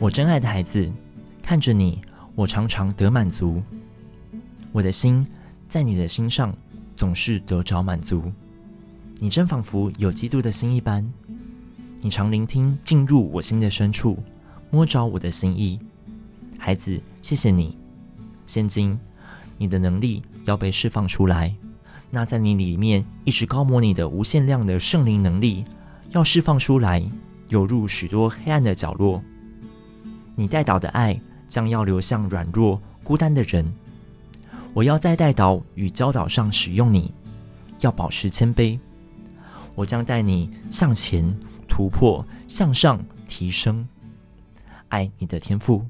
我真爱的孩子，看着你，我常常得满足。我的心在你的心上总是得着满足。你真仿佛有基督的心一般，你常聆听，进入我心的深处，摸着我的心意。孩子，谢谢你。现今，你的能力要被释放出来。那在你里面一直高摩你的无限量的圣灵能力，要释放出来，涌入许多黑暗的角落。你带导的爱将要流向软弱孤单的人。我要在带导与教导上使用你，要保持谦卑。我将带你向前突破，向上提升。爱你的天赋。